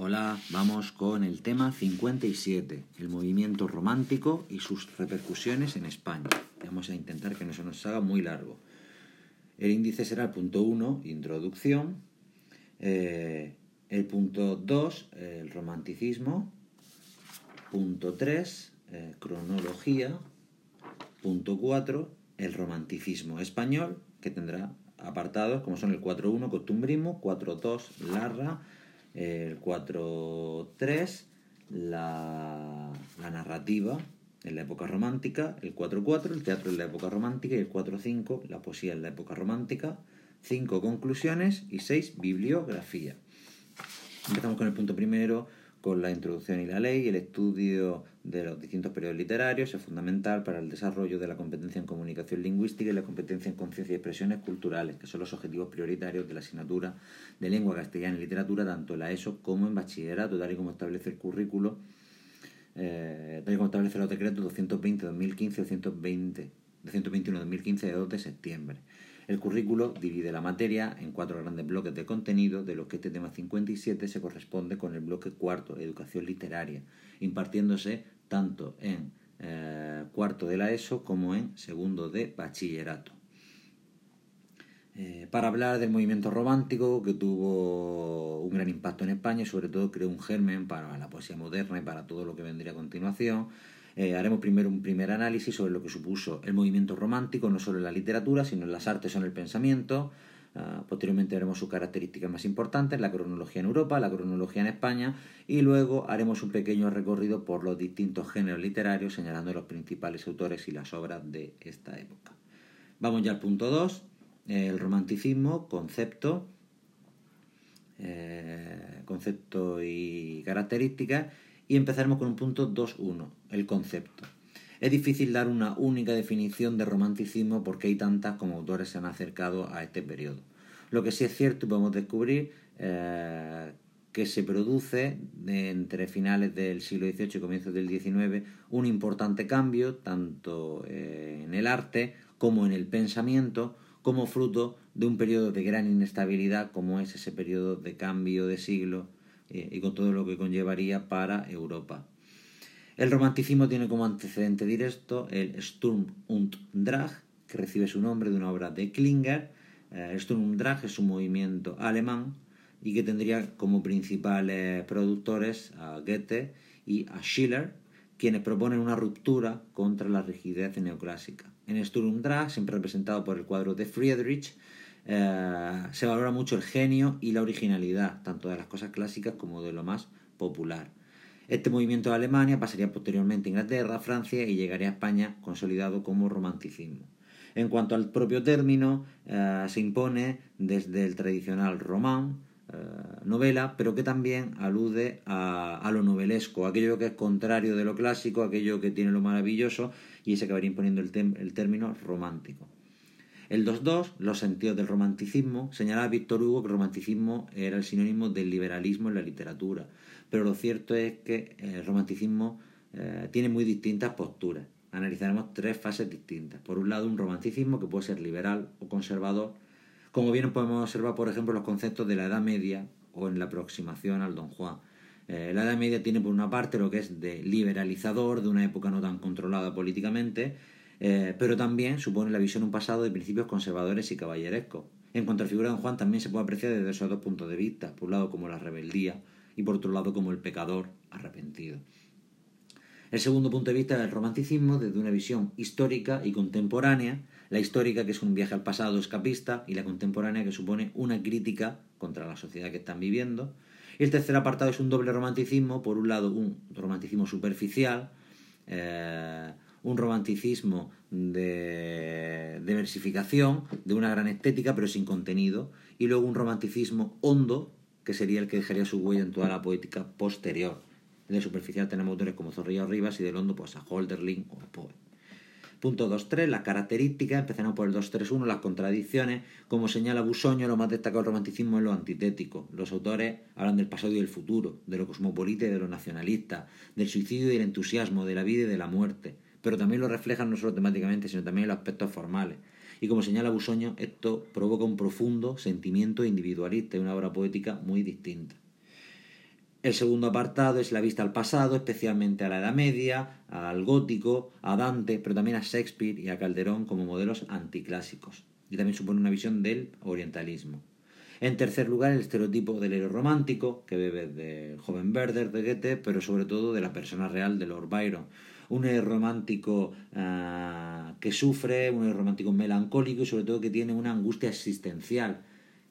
Hola, vamos con el tema 57, el movimiento romántico y sus repercusiones en España. Vamos a intentar que no se nos haga muy largo. El índice será el punto 1, introducción. Eh, el punto 2, el romanticismo. Punto 3, eh, cronología. Punto 4, el romanticismo español, que tendrá apartados como son el 4.1, costumbrismo, 4.2, larra, el 4.3, la, la narrativa en la época romántica, el 4.4, el teatro en la época romántica y el 4.5, la poesía en la época romántica, 5 conclusiones y 6 bibliografía. Empezamos con el punto primero, con la introducción y la ley, el estudio de los distintos periodos literarios es fundamental para el desarrollo de la competencia en comunicación lingüística y la competencia en conciencia y expresiones culturales, que son los objetivos prioritarios de la asignatura de lengua castellana y literatura, tanto en la ESO como en bachillerato, tal y como establece el currículo, eh, tal y como establece los decretos 220-2015 y 220 221-2015 de 2 de septiembre. El currículo divide la materia en cuatro grandes bloques de contenido, de los que este tema 57 se corresponde con el bloque cuarto, educación literaria, impartiéndose tanto en eh, cuarto de la ESO como en segundo de bachillerato. Eh, para hablar del movimiento romántico que tuvo un gran impacto en España y sobre todo creó un germen para la poesía moderna y para todo lo que vendría a continuación, eh, haremos primero un primer análisis sobre lo que supuso el movimiento romántico, no solo en la literatura, sino en las artes o en el pensamiento. Ah, posteriormente haremos sus características más importantes, la cronología en Europa, la cronología en España y luego haremos un pequeño recorrido por los distintos géneros literarios señalando los principales autores y las obras de esta época. Vamos ya al punto 2, el romanticismo, concepto, eh, concepto y características y empezaremos con un punto 2.1, el concepto. Es difícil dar una única definición de romanticismo porque hay tantas como autores se han acercado a este periodo. Lo que sí es cierto podemos descubrir eh, que se produce entre finales del siglo XVIII y comienzos del XIX un importante cambio tanto eh, en el arte como en el pensamiento como fruto de un periodo de gran inestabilidad como es ese periodo de cambio de siglo eh, y con todo lo que conllevaría para Europa. El romanticismo tiene como antecedente directo el Sturm und Drang, que recibe su nombre de una obra de Klinger. Eh, Sturm und Drang es un movimiento alemán y que tendría como principales productores a Goethe y a Schiller, quienes proponen una ruptura contra la rigidez neoclásica. En Sturm und Drang, siempre representado por el cuadro de Friedrich, eh, se valora mucho el genio y la originalidad, tanto de las cosas clásicas como de lo más popular. Este movimiento de Alemania pasaría posteriormente a Inglaterra, Francia y llegaría a España consolidado como romanticismo. En cuanto al propio término, eh, se impone desde el tradicional román, eh, novela, pero que también alude a, lo novelesco, aquello que es contrario de lo clásico, aquello que tiene lo maravilloso, y se acabaría imponiendo el término romántico. El 2.2, los sentidos del romanticismo, señalaba Víctor Hugo que el romanticismo era el sinónimo del liberalismo en la literatura, pero lo cierto es que el romanticismo eh, tiene muy distintas posturas. Analizaremos tres fases distintas. Por un lado, un romanticismo que puede ser liberal o conservador, como bien podemos observar, por ejemplo, los conceptos de la Edad Media o en la aproximación al Don Juan. Eh, la Edad Media tiene por una parte lo que es de liberalizador, de una época no tan controlada políticamente, eh, pero también supone la visión un pasado de principios conservadores y caballerescos. En cuanto a la figura de Juan, también se puede apreciar desde esos dos puntos de vista, por un lado como la rebeldía y por otro lado como el pecador arrepentido. El segundo punto de vista es el romanticismo desde una visión histórica y contemporánea, la histórica que es un viaje al pasado escapista y la contemporánea que supone una crítica contra la sociedad que están viviendo. Y el tercer apartado es un doble romanticismo, por un lado un romanticismo superficial, eh, un romanticismo de, diversificación, de una gran estética, pero sin contenido, y luego un romanticismo hondo, que sería el que dejaría su huella en toda la poética posterior. De superficial tenemos autores como Zorrilla Rivas y del hondo pues a Holderlin o Poe. Punto 2.3, las características, empezamos por el 2.3.1, las contradicciones. Como señala Busoño, lo más destacado del romanticismo es lo antitético. Los autores hablan del pasado y del futuro, de lo cosmopolita y de lo nacionalista, del suicidio y del entusiasmo, de la vida y de la muerte pero también lo reflejan no solo temáticamente, sino también en los aspectos formales. Y como señala Busoño, esto provoca un profundo sentimiento individualista y una obra poética muy distinta. El segundo apartado es la vista al pasado, especialmente a la Edad Media, al gótico, a Dante, pero también a Shakespeare y a Calderón como modelos anticlásicos. Y también supone una visión del orientalismo. En tercer lugar, el estereotipo del héroe romántico, que bebe del joven Werder de Goethe, pero sobre todo de la persona real de Lord Byron. Un romántico ah, que sufre, un romántico melancólico y sobre todo que tiene una angustia existencial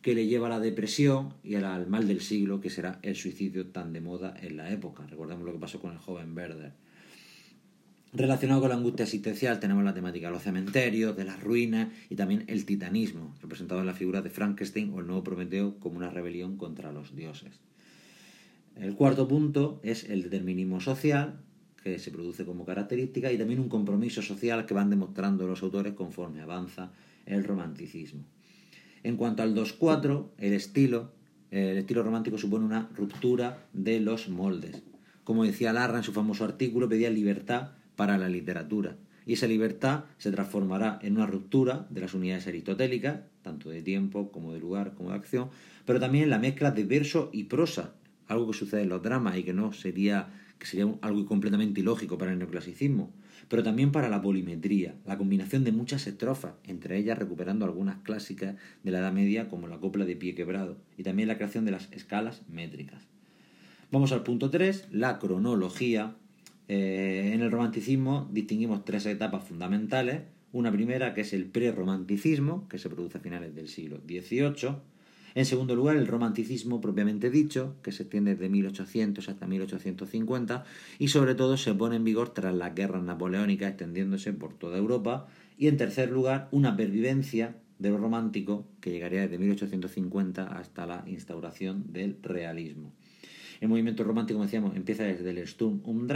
que le lleva a la depresión y al mal del siglo, que será el suicidio tan de moda en la época. Recordemos lo que pasó con el joven Werder. Relacionado con la angustia existencial tenemos la temática de los cementerios, de las ruinas y también el titanismo, representado en la figura de Frankenstein o el nuevo Prometeo como una rebelión contra los dioses. El cuarto punto es el determinismo social, que se produce como característica, y también un compromiso social que van demostrando los autores conforme avanza el romanticismo. En cuanto al 2-4, el estilo, el estilo romántico supone una ruptura de los moldes. Como decía Larra en su famoso artículo, pedía libertad para la literatura. Y esa libertad se transformará en una ruptura de las unidades aristotélicas, tanto de tiempo como de lugar como de acción, pero también en la mezcla de verso y prosa, algo que sucede en los dramas y que no sería que sería algo completamente ilógico para el neoclasicismo, pero también para la polimetría, la combinación de muchas estrofas, entre ellas recuperando algunas clásicas de la Edad Media como la copla de pie quebrado, y también la creación de las escalas métricas. Vamos al punto 3, la cronología, eh, en el romanticismo distinguimos tres etapas fundamentales. Una primera que es el prerromanticismo, que se produce a finales del siglo XVIII. En segundo lugar, el romanticismo propiamente dicho, que se extiende desde 1800 hasta 1850 y sobre todo se pone en vigor tras las guerras napoleónicas extendiéndose por toda Europa. Y en tercer lugar, una pervivencia de lo romántico que llegaría desde 1850 hasta la instauración del realismo. El movimiento romántico, como decíamos, empieza desde el Sturm und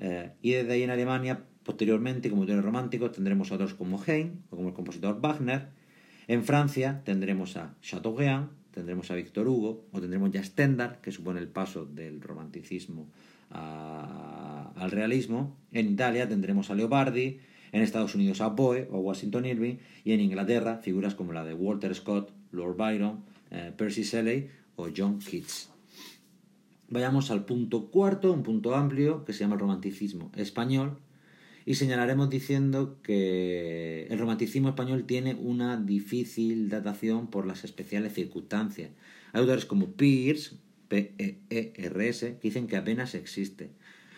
eh, y desde ahí en Alemania, posteriormente, como autores románticos, tendremos otros como Heine o como el compositor Wagner. En Francia tendremos a Chateaubriand, tendremos a Victor Hugo o tendremos ya Stendhal, que supone el paso del romanticismo al realismo. En Italia tendremos a Leopardi, en Estados Unidos a Poe o Washington Irving y en Inglaterra figuras como la de Walter Scott, Lord Byron, eh, Percy Shelley o John Keats. Vayamos al punto cuarto, un punto amplio, que se llama el romanticismo español, y señalaremos diciendo que el romanticismo español tiene una difícil datación por las especiales circunstancias. Hay autores como Peirce, P-E-E-R-S, que dicen que apenas existe.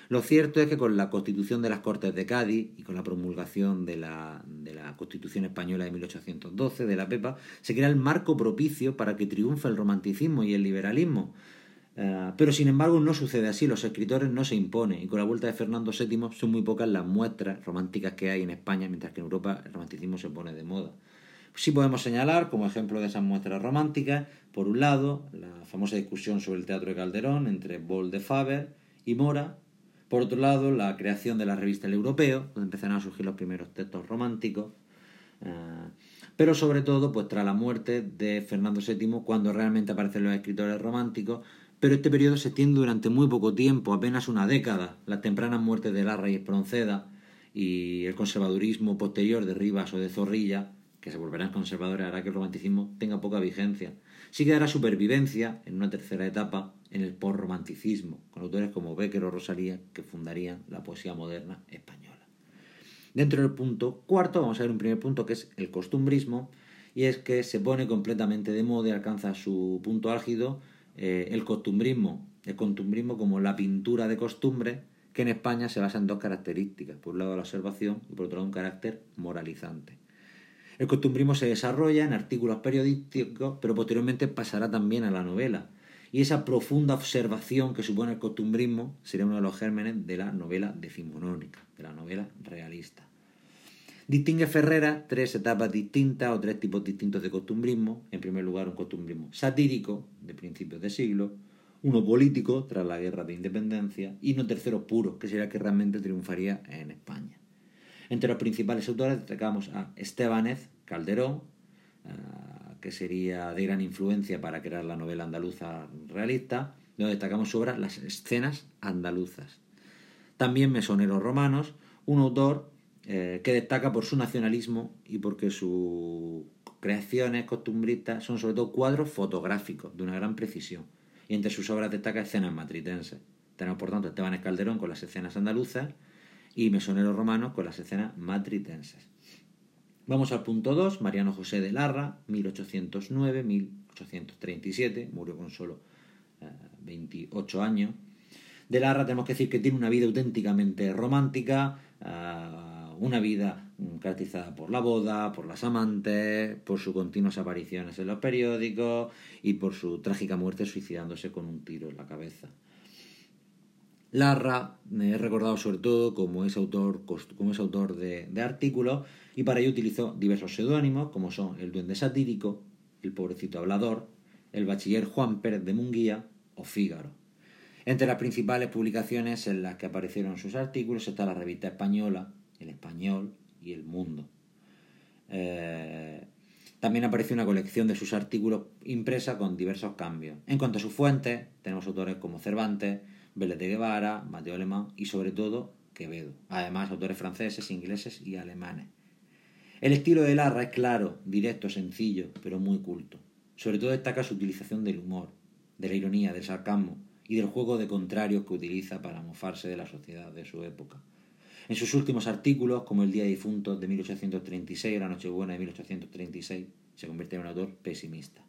Lo cierto es que con la constitución de las Cortes de Cádiz y con la promulgación de la, de la Constitución Española de 1812, de la PEPA, se crea el marco propicio para que triunfe el romanticismo y el liberalismo, eh, pero sin embargo no sucede así, los escritores no se imponen y con la vuelta de Fernando VII son muy pocas las muestras románticas que hay en España, mientras que en Europa el romanticismo se pone de moda. Sí podemos señalar como ejemplo de esas muestras románticas, por un lado, la famosa discusión sobre el teatro de Calderón entre Bol de Faber y Mora, por otro lado, la creación de la revista El Europeo, donde empezaron a surgir los primeros textos románticos, eh, pero sobre todo, pues tras la muerte de Fernando VII, cuando realmente aparecen los escritores románticos, pero este periodo se extiende durante muy poco tiempo, apenas una década. Las tempranas muertes de Larra y Espronceda y el conservadurismo posterior de Rivas o de Zorrilla, que se volverán conservadores, hará que el romanticismo tenga poca vigencia. Sí quedará supervivencia en una tercera etapa en el posromanticismo, con autores como Becker o Rosalía que fundarían la poesía moderna española. Dentro del punto cuarto vamos a ver un primer punto que es el costumbrismo, y es que se pone completamente de moda y alcanza su punto álgido eh, el costumbrismo, el costumbrismo como la pintura de costumbre, que en España se basa en dos características, por un lado la observación y por otro lado un carácter moralizante. El costumbrismo se desarrolla en artículos periodísticos, pero posteriormente pasará también a la novela. Y esa profunda observación que supone el costumbrismo sería uno de los gérmenes de la novela decimonónica, de la novela realista. Distingue Ferrera tres etapas distintas o tres tipos distintos de costumbrismo. En primer lugar, un costumbrismo satírico, de principios de siglo, uno político, tras la guerra de independencia, y uno tercero puro, que sería el que realmente triunfaría en España. Entre los principales autores destacamos a Estebanez Calderón, eh, que sería de gran influencia para crear la novela andaluza realista, donde destacamos su obra Las escenas andaluzas. También Mesoneros Romanos, un autor eh, que destaca por su nacionalismo y porque sus creaciones costumbristas son sobre todo cuadros fotográficos de una gran precisión. y entre sus obras destaca escenas matritenses. Tenemos, por tanto, Esteban Escalderón con las escenas andaluzas y Mesonero Romano con las escenas matritenses. Vamos al punto 2, Mariano José de Larra, 1809-1837, murió con solo 28 eh, años. De Larra tenemos que decir que tiene una vida auténticamente romántica, eh, una vida caracterizada por la boda, por las amantes, por sus continuas apariciones en los periódicos y por su trágica muerte suicidándose con un tiro en la cabeza. Larra es recordado sobre todo como es autor, como autor de, de artículos y para ello utilizó diversos seudónimos como son el duende satírico, el pobrecito hablador, el bachiller Juan Pérez de Munguía o Fígaro. Entre las principales publicaciones en las que aparecieron sus artículos está la revista española, El Español y El Mundo. Eh, también apareció una colección de sus artículos impresa con diversos cambios. En cuanto a sus fuentes, tenemos autores como Cervantes, Vélez de Guevara, Mateo Alemán y sobre todo Quevedo. Además, autores franceses, ingleses y alemanes. El estilo de Larra es claro, directo, sencillo, pero muy culto. Sobre todo destaca su utilización del humor, de la ironía, del sarcasmo y del juego de contrarios que utiliza para mofarse de la sociedad de su época. En sus últimos artículos, como El Día de Difuntos de 1836 o La Nochebuena de 1836, se convierte en un autor pesimista.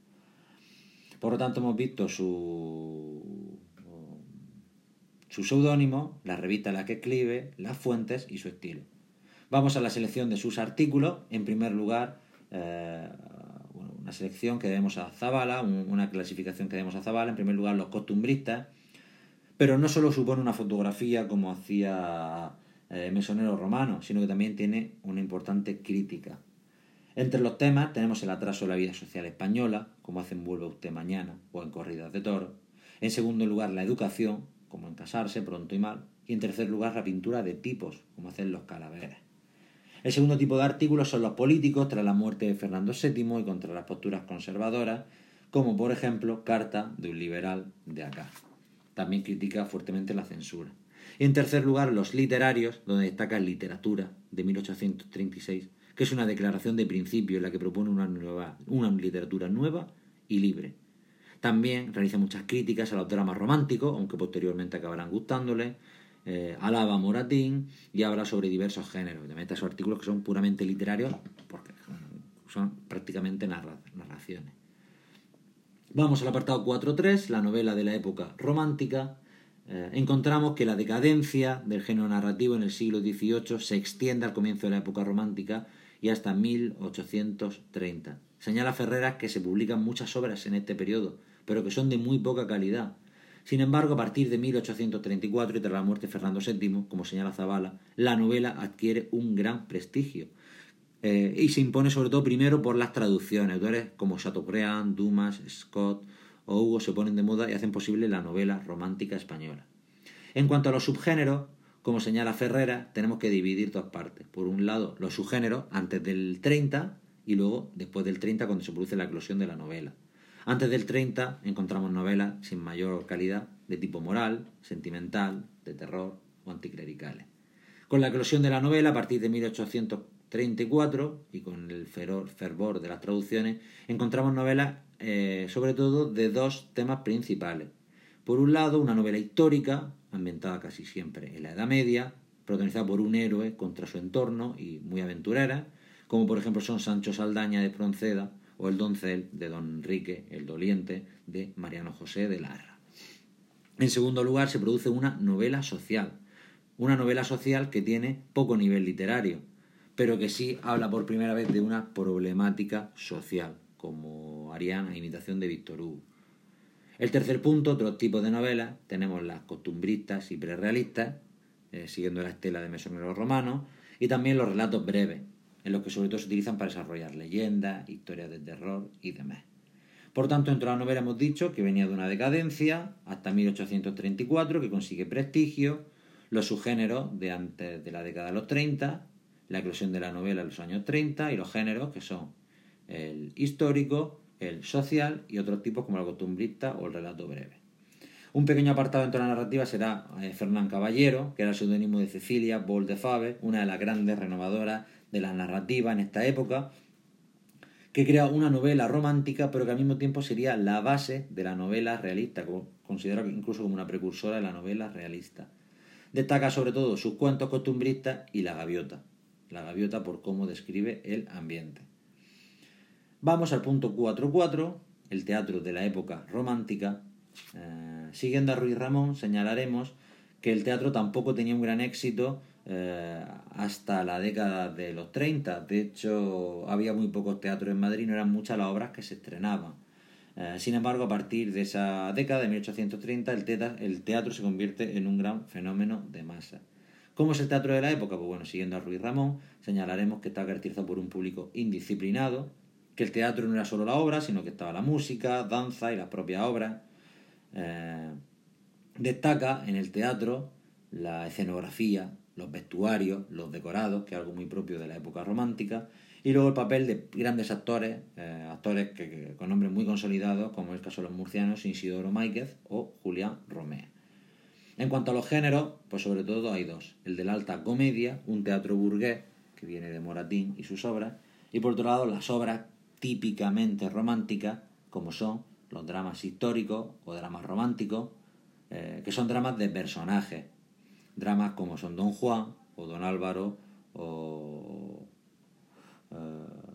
Por lo tanto, hemos visto su su seudónimo, la revista en la que escribe, las fuentes y su estilo. Vamos a la selección de sus artículos. En primer lugar, eh, una selección que debemos a Zabala, una clasificación que debemos a Zabala. En primer lugar, los costumbristas. Pero no solo supone una fotografía como hacía eh, Mesonero Romano, sino que también tiene una importante crítica. Entre los temas tenemos el atraso de la vida social española, como hacen Vuelve usted mañana o en Corridas de Toro. En segundo lugar, la educación, como en casarse pronto y mal, y en tercer lugar la pintura de tipos, como hacen los calaveras. El segundo tipo de artículos son los políticos tras la muerte de Fernando VII y contra las posturas conservadoras, como por ejemplo Carta de un liberal de acá. También critica fuertemente la censura. En tercer lugar, los literarios, donde destaca Literatura, de 1836, que es una declaración de principio en la que propone una, literatura nueva y libre, también realiza muchas críticas a los dramas románticos, aunque posteriormente acabarán gustándole. Eh, alaba a Moratín y habla sobre diversos géneros. De estos artículos que son puramente literarios porque son prácticamente narraciones. Vamos al apartado 4.3, la novela de la época romántica. Eh, encontramos que la decadencia del género narrativo en el siglo XVIII se extiende al comienzo de la época romántica y hasta 1830. Señala Ferreras que se publican muchas obras en este periodo, pero que son de muy poca calidad. Sin embargo, a partir de 1834 y tras la muerte de Fernando VII, como señala Zavala, la novela adquiere un gran prestigio. Eh, y se impone sobre todo primero por las traducciones. Autores como Chateaubriand, Dumas, Scott o Hugo se ponen de moda y hacen posible la novela romántica española. En cuanto a los subgéneros, como señala Ferrera, tenemos que dividir dos partes. Por un lado, los subgéneros antes del 30 y luego después del 30 cuando se produce la eclosión de la novela. Antes del 30 encontramos novelas sin mayor calidad de tipo moral, sentimental, de terror o anticlericales. Con la eclosión de la novela a partir de 1834 y con el fervor de las traducciones encontramos novelas eh, sobre todo de dos temas principales. Por un lado, una novela histórica, ambientada casi siempre en la Edad Media, protagonizada por un héroe contra su entorno y muy aventurera, como por ejemplo son Sancho Saldaña de Pronceda o El doncel de Don Enrique el Doliente de Mariano José de Larra. En segundo lugar, se produce una novela social, una novela social que tiene poco nivel literario, pero que sí habla por primera vez de una problemática social, como harían a imitación de Víctor Hugo. El tercer punto, otro tipo de novelas, tenemos las costumbristas y prerealistas, eh, siguiendo la estela de Mesonero Romano, y también los relatos breves, en los que sobre todo se utilizan para desarrollar leyendas, historias de terror y demás. Por tanto, dentro de la novela hemos dicho que venía de una decadencia hasta 1834, que consigue prestigio, los subgéneros de antes de la década de los 30, la eclosión de la novela en los años 30 y los géneros que son el histórico, el social y otros tipos como el costumbrista o el relato breve. Un pequeño apartado dentro de la narrativa será eh, Fernán Caballero, que era el seudónimo de Cecilia Bol de Fabe, una de las grandes renovadoras de la narrativa en esta época, que crea una novela romántica, pero que al mismo tiempo sería la base de la novela realista, considerado incluso como una precursora de la novela realista. Destaca sobre todo sus cuentos costumbristas y la gaviota. La gaviota por cómo describe el ambiente. Vamos al punto 4.4, el teatro de la época romántica. Eh, siguiendo a Ruiz Ramón, señalaremos que el teatro tampoco tenía un gran éxito eh, hasta la década de los 30. De hecho, había muy pocos teatros en Madrid, no eran muchas las obras que se estrenaban. Eh, sin embargo, a partir de esa década de 1830, el, teatro se convierte en un gran fenómeno de masa. ¿Cómo es el teatro de la época? Pues bueno, siguiendo a Ruiz Ramón, señalaremos que está caracterizado por un público indisciplinado, que el teatro no era solo la obra, sino que estaba la música, danza y las propias obras. Eh, destaca en el teatro la escenografía, los vestuarios, los decorados, que es algo muy propio de la época romántica, y luego el papel de grandes actores, eh, actores que, con nombres muy consolidados, como es el caso de los murcianos Isidoro Máiquez o Julián Romea. En cuanto a los géneros, pues sobre todo hay dos. El de la alta comedia, un teatro burgués, que viene de Moratín y sus obras, y por otro lado las obras típicamente románticas, como son los dramas históricos o dramas románticos, eh, que son dramas de personajes, dramas como son Don Juan o Don Álvaro o eh,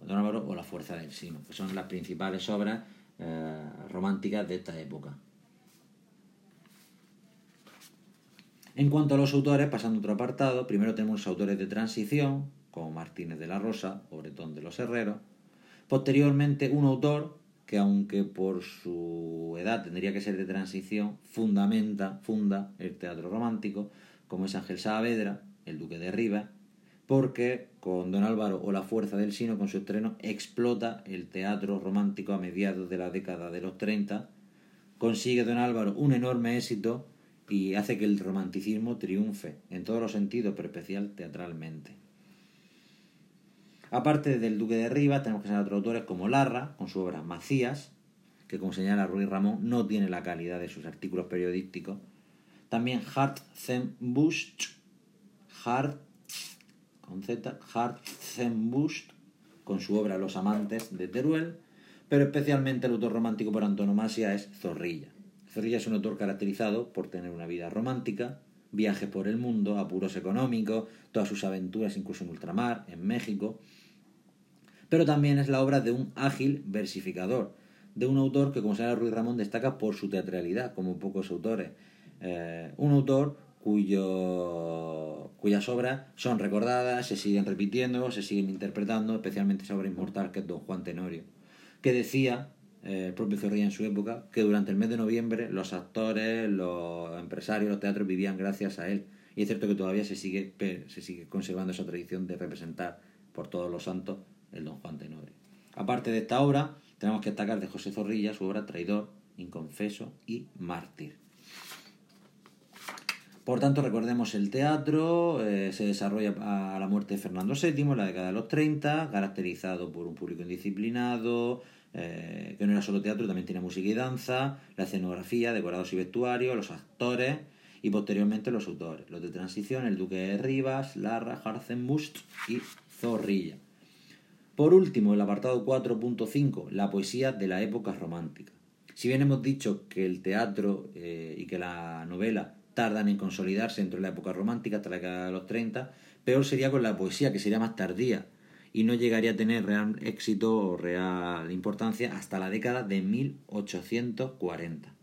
Don Álvaro o La Fuerza del Sino, que son las principales obras eh, románticas de esta época. En cuanto a los autores, pasando a otro apartado, primero tenemos los autores de transición, como Martínez de la Rosa o Bretón de los Herreros. Posteriormente, un autor que aunque por su edad tendría que ser de transición, fundamenta, funda el teatro romántico, como es Ángel Saavedra, el duque de Rivas, porque con Don Álvaro o La Fuerza del Sino, con su estreno, explota el teatro romántico a mediados de la década de los 30, consigue Don Álvaro un enorme éxito y hace que el romanticismo triunfe en todos los sentidos, pero especial teatralmente. Aparte del Duque de Rivas, tenemos que señalar otros autores como Larra, con su obra Macías, que como señala Ruiz Ramón, no tiene la calidad de sus artículos periodísticos, también Hartzenbusch, Hart, con Z, Hartzenbusch, con su obra Los amantes de Teruel, pero especialmente el autor romántico por antonomasia es Zorrilla. Zorrilla es un autor caracterizado por tener una vida romántica, viajes por el mundo, apuros económicos, todas sus aventuras incluso en ultramar, en México, pero también es la obra de un ágil versificador, de un autor que, como señala Ruiz Ramón, destaca por su teatralidad, como pocos autores. Eh, un autor cuyo, cuyas obras son recordadas, se siguen repitiendo, se siguen interpretando, especialmente esa obra inmortal que es Don Juan Tenorio, que decía eh, el propio Zorrilla en su época que durante el mes de noviembre los actores, los empresarios, los teatros vivían gracias a él. Y es cierto que todavía se sigue, se sigue conservando esa tradición de representar por todos los santos el Don Juan Tenorio. Aparte de esta obra, tenemos que destacar de José Zorrilla su obra Traidor, Inconfeso y Mártir. Por tanto, recordemos el teatro, eh, se desarrolla a la muerte de Fernando VII en la década de los 30, caracterizado por un público indisciplinado, eh, que no era solo teatro, también tiene música y danza, la escenografía, decorados y vestuarios, los actores y posteriormente los autores, los de transición, el Duque de Rivas, Larra, Harzenbust y Zorrilla. Por último, el apartado 4.5, la poesía de la época romántica. Si bien hemos dicho que el teatro eh, y que la novela tardan en consolidarse dentro de la época romántica hasta la década de los 30, peor sería con la poesía, que sería más tardía y no llegaría a tener real éxito o real importancia hasta la década de 1840.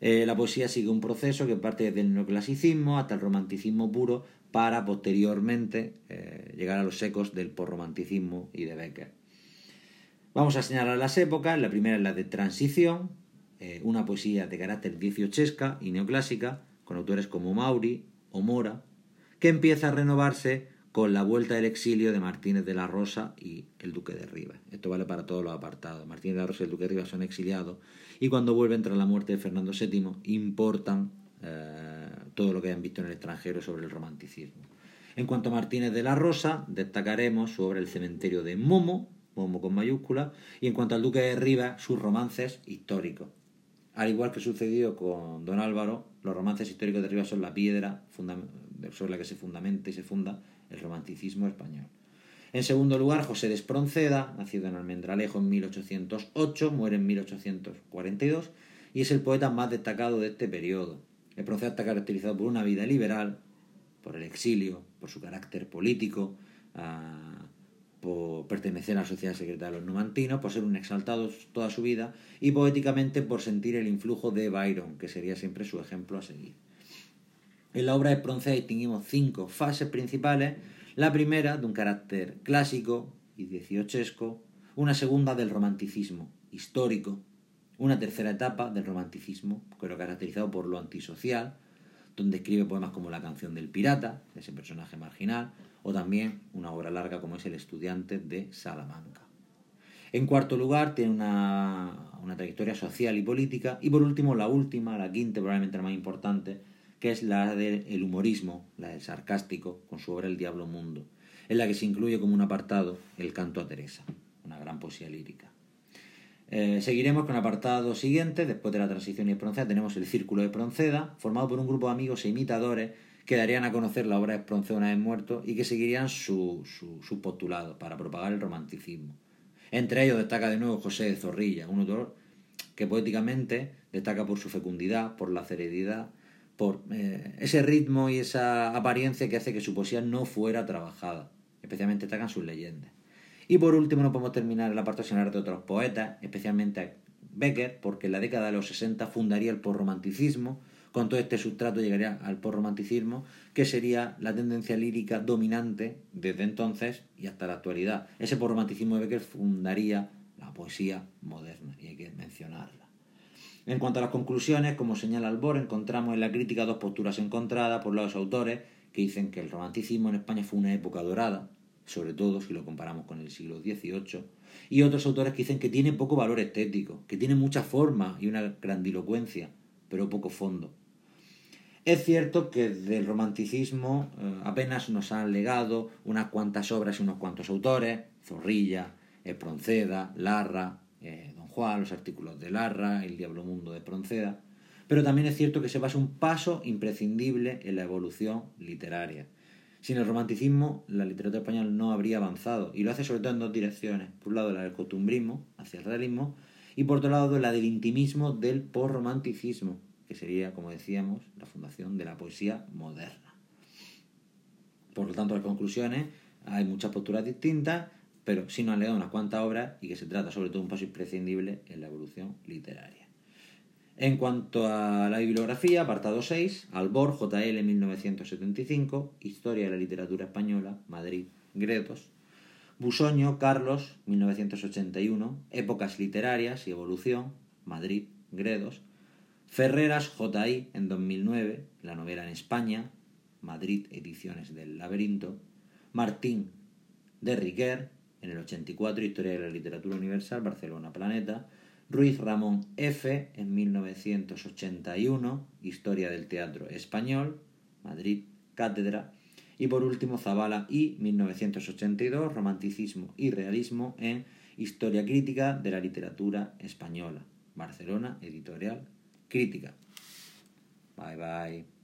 Eh, la poesía sigue un proceso que parte desde el neoclasicismo hasta el romanticismo puro para posteriormente eh, llegar a los ecos del posromanticismo y de Becker. Vamos a señalar las épocas. La primera es la de transición, eh, una poesía de carácter dieciochesca y neoclásica, con autores como Mauri o Mora, que empieza a renovarse con la vuelta del exilio de Martínez de la Rosa y el Duque de Rivas. Esto vale para todos los apartados. Martínez de la Rosa y el Duque de Rivas son exiliados y cuando vuelven tras la muerte de Fernando VII importan eh, todo lo que hayan visto en el extranjero sobre el romanticismo. En cuanto a Martínez de la Rosa, destacaremos sobre el cementerio de Momo, Momo con mayúscula, y en cuanto al Duque de Rivas, sus romances históricos. Al igual que sucedió con Don Álvaro, los romances históricos de Rivas son la piedra sobre la que se fundamenta y se funda el romanticismo español. En segundo lugar, José de Espronceda, nacido en Almendralejo en 1808, muere en 1842 y es el poeta más destacado de este periodo. Espronceda está caracterizado por una vida liberal, por el exilio, por su carácter político, ah, por pertenecer a la sociedad secreta de los numantinos, por ser un exaltado toda su vida y poéticamente por sentir el influjo de Byron, que sería siempre su ejemplo a seguir. En la obra de Espronceda distinguimos cinco fases principales. La primera, de un carácter clásico y dieciochesco, una segunda del romanticismo histórico, una tercera etapa del romanticismo, pero caracterizado por lo antisocial, donde escribe poemas como La canción del pirata, ese personaje marginal, o también una obra larga como es El estudiante de Salamanca. En cuarto lugar, tiene una, una trayectoria social y política. Y por último, la última, la quinta, probablemente la más importante, que es la del humorismo, la del sarcástico, con su obra El Diablo Mundo, en la que se incluye como un apartado el canto a Teresa, una gran poesía lírica. Eh, seguiremos con el apartado siguiente, después de la transición y Espronceda tenemos el Círculo de Espronceda, formado por un grupo de amigos e imitadores que darían a conocer la obra de Espronceda una vez muerto y que seguirían su, su, su postulado para propagar el romanticismo. Entre ellos destaca de nuevo José de Zorrilla, un autor que poéticamente destaca por su fecundidad, por la ceredidad por eh, ese ritmo y esa apariencia que hace que su poesía no fuera trabajada. Especialmente destacan sus leyendas. Y por último, no podemos terminar el apartado sin de otros poetas, especialmente Becker, porque en la década de los 60 fundaría el posromanticismo. Con todo este sustrato llegaría al posromanticismo, que sería la tendencia lírica dominante desde entonces y hasta la actualidad. Ese posromanticismo de Becker fundaría la poesía moderna, y hay que mencionarla. En cuanto a las conclusiones, como señala Albor, encontramos en la crítica dos posturas encontradas por los autores que dicen que el romanticismo en España fue una época dorada, sobre todo si lo comparamos con el siglo XVIII, y otros autores que dicen que tiene poco valor estético, que tiene mucha forma y una grandilocuencia, pero poco fondo. Es cierto que del romanticismo eh, apenas nos han legado unas cuantas obras y unos cuantos autores, Zorrilla, Espronceda, Larra, eh, los artículos de Larra, El Diablo Mundo de Pronceda, pero también es cierto que se pasa un paso imprescindible en la evolución literaria. Sin el romanticismo, la literatura española no habría avanzado, y lo hace sobre todo en dos direcciones. Por un lado, la del costumbrismo, hacia el realismo, y por otro lado, la del intimismo del posromanticismo, que sería, como decíamos, la fundación de la poesía moderna. Por lo tanto, las conclusiones, hay muchas posturas distintas, pero sí nos han leído unas cuantas obras y que se trata sobre todo de un paso imprescindible en la evolución literaria. En cuanto a la bibliografía, apartado 6, Albor, JL 1975, Historia de la Literatura Española, Madrid, Gredos. Busoño, Carlos, 1981, Épocas Literarias y Evolución, Madrid, Gredos. Ferreras, JI, en 2009, La novela en España, Madrid, Ediciones del Laberinto. Martín, de Riquer, en el 84, Historia de la Literatura Universal, Barcelona Planeta. Ruiz Ramón F. en 1981, Historia del Teatro Español, Madrid Cátedra. Y por último, Zavala y 1982, Romanticismo y Realismo en Historia Crítica de la Literatura Española, Barcelona Editorial Crítica. Bye bye.